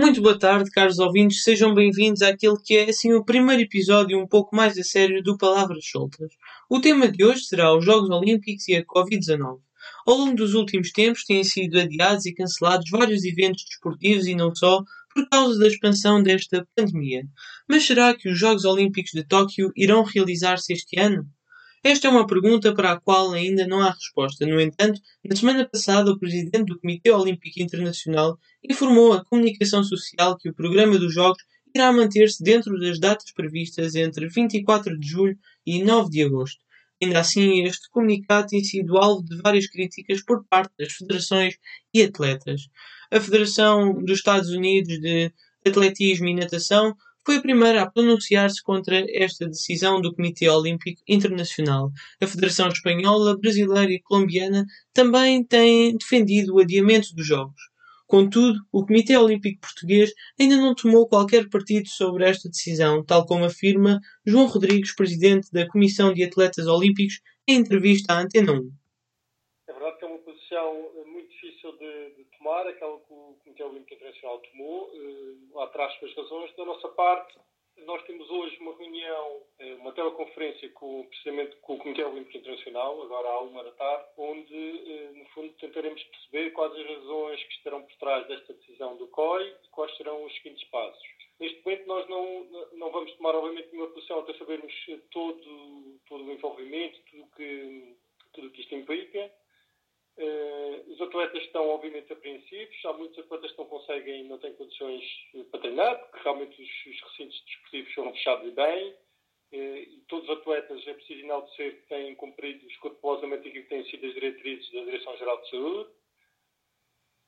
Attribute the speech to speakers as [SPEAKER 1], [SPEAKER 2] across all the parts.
[SPEAKER 1] Muito boa tarde, caros ouvintes, sejam bem-vindos àquele que é assim o primeiro episódio um pouco mais a sério do Palavras Soltas. O tema de hoje será os Jogos Olímpicos e a Covid-19. Ao longo dos últimos tempos têm sido adiados e cancelados vários eventos desportivos e não só por causa da expansão desta pandemia. Mas será que os Jogos Olímpicos de Tóquio irão realizar-se este ano? Esta é uma pergunta para a qual ainda não há resposta. No entanto, na semana passada, o presidente do Comitê Olímpico Internacional informou à comunicação social que o programa dos Jogos irá manter-se dentro das datas previstas entre 24 de julho e 9 de agosto. Ainda assim, este comunicado tem sido alvo de várias críticas por parte das federações e atletas. A Federação dos Estados Unidos de Atletismo e Natação foi a primeira a pronunciar-se contra esta decisão do Comitê Olímpico Internacional. A Federação Espanhola, Brasileira e Colombiana também têm defendido o adiamento dos Jogos. Contudo, o Comitê Olímpico Português ainda não tomou qualquer partido sobre esta decisão, tal como afirma João Rodrigues, presidente da Comissão de Atletas Olímpicos, em entrevista à Antena 1.
[SPEAKER 2] É verdade que é uma posição muito difícil de tomar, aquela que o Comitê Olímpico Internacional tomou. Uh, lá traz suas razões. Da nossa parte, nós temos hoje uma reunião, eh, uma teleconferência com, precisamente com o Comitê Olímpico Internacional, agora à uma da tarde, onde, eh, no fundo, tentaremos perceber quais as razões que estarão por trás desta decisão do COI e quais serão os seguintes passos. Neste momento, nós não, não vamos tomar, obviamente, nenhuma posição até sabermos todo, todo o envolvimento, tudo que, tudo que isto implica. Os atletas estão, obviamente, apreensivos. Há muitos atletas que não conseguem, não têm condições para treinar, porque realmente os, os recintos desportivos foram fechados e bem. Uh, e todos os atletas, é preciso enaltecer têm cumprido escrupulosamente aquilo que têm sido as diretrizes da Direção-Geral de Saúde.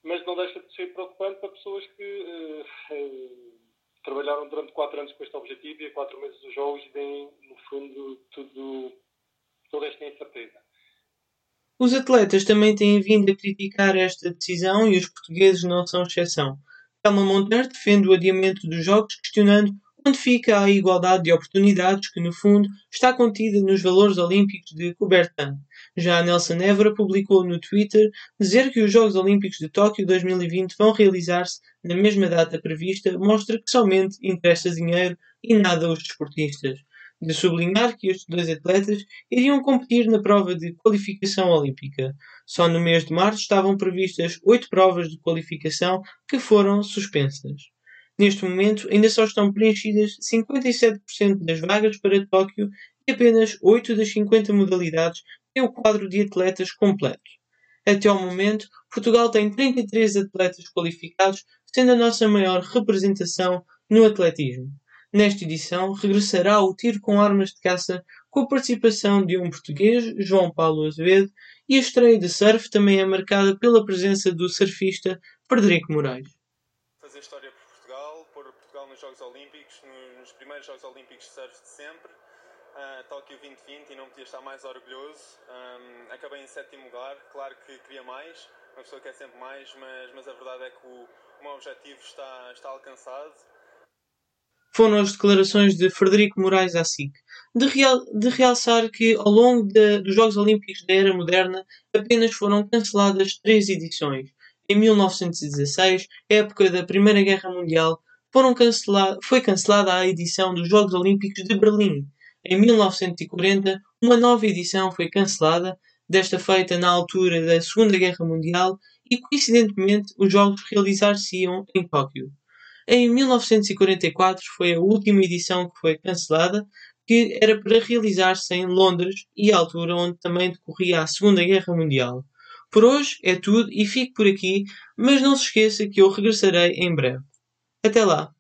[SPEAKER 2] Mas não deixa de ser preocupante para pessoas que uh, trabalharam durante quatro anos com este objetivo e a quatro meses dos Jogos e no fundo, tudo, toda esta incerteza.
[SPEAKER 1] Os atletas também têm vindo a criticar esta decisão e os portugueses não são exceção. Telma Monteiro defende o adiamento dos Jogos, questionando onde fica a igualdade de oportunidades que, no fundo, está contida nos valores olímpicos de Coubertin. Já Nelson Évora publicou no Twitter dizer que os Jogos Olímpicos de Tóquio 2020 vão realizar-se na mesma data prevista mostra que somente interessa dinheiro e nada os desportistas de sublinhar que estes dois atletas iriam competir na prova de qualificação olímpica. Só no mês de março estavam previstas oito provas de qualificação que foram suspensas. Neste momento, ainda só estão preenchidas 57% das vagas para Tóquio e apenas 8 das 50 modalidades têm o quadro de atletas completo. Até ao momento, Portugal tem 33 atletas qualificados, sendo a nossa maior representação no atletismo. Nesta edição, regressará o tiro com armas de caça com a participação de um português, João Paulo Azevedo, e a estreia de surf também é marcada pela presença do surfista Frederico Moraes.
[SPEAKER 3] Fazer história por Portugal, pôr Portugal nos Jogos Olímpicos, nos primeiros Jogos Olímpicos de surf de sempre, uh, Tóquio 2020 e não podia estar mais orgulhoso. Um, acabei em sétimo lugar, claro que queria mais, uma pessoa quer sempre mais, mas, mas a verdade é que o, o meu objetivo está, está alcançado
[SPEAKER 1] foram as declarações de Frederico Moraes à SIC, de, real, de realçar que ao longo de, dos Jogos Olímpicos da Era Moderna apenas foram canceladas três edições. Em 1916, época da Primeira Guerra Mundial, cancela, foi cancelada a edição dos Jogos Olímpicos de Berlim. Em 1940, uma nova edição foi cancelada, desta feita na altura da Segunda Guerra Mundial, e coincidentemente os Jogos realizar-se-iam em Tóquio. Em 1944 foi a última edição que foi cancelada, que era para realizar-se em Londres e altura onde também decorria a Segunda Guerra Mundial. Por hoje é tudo e fico por aqui, mas não se esqueça que eu regressarei em breve. Até lá!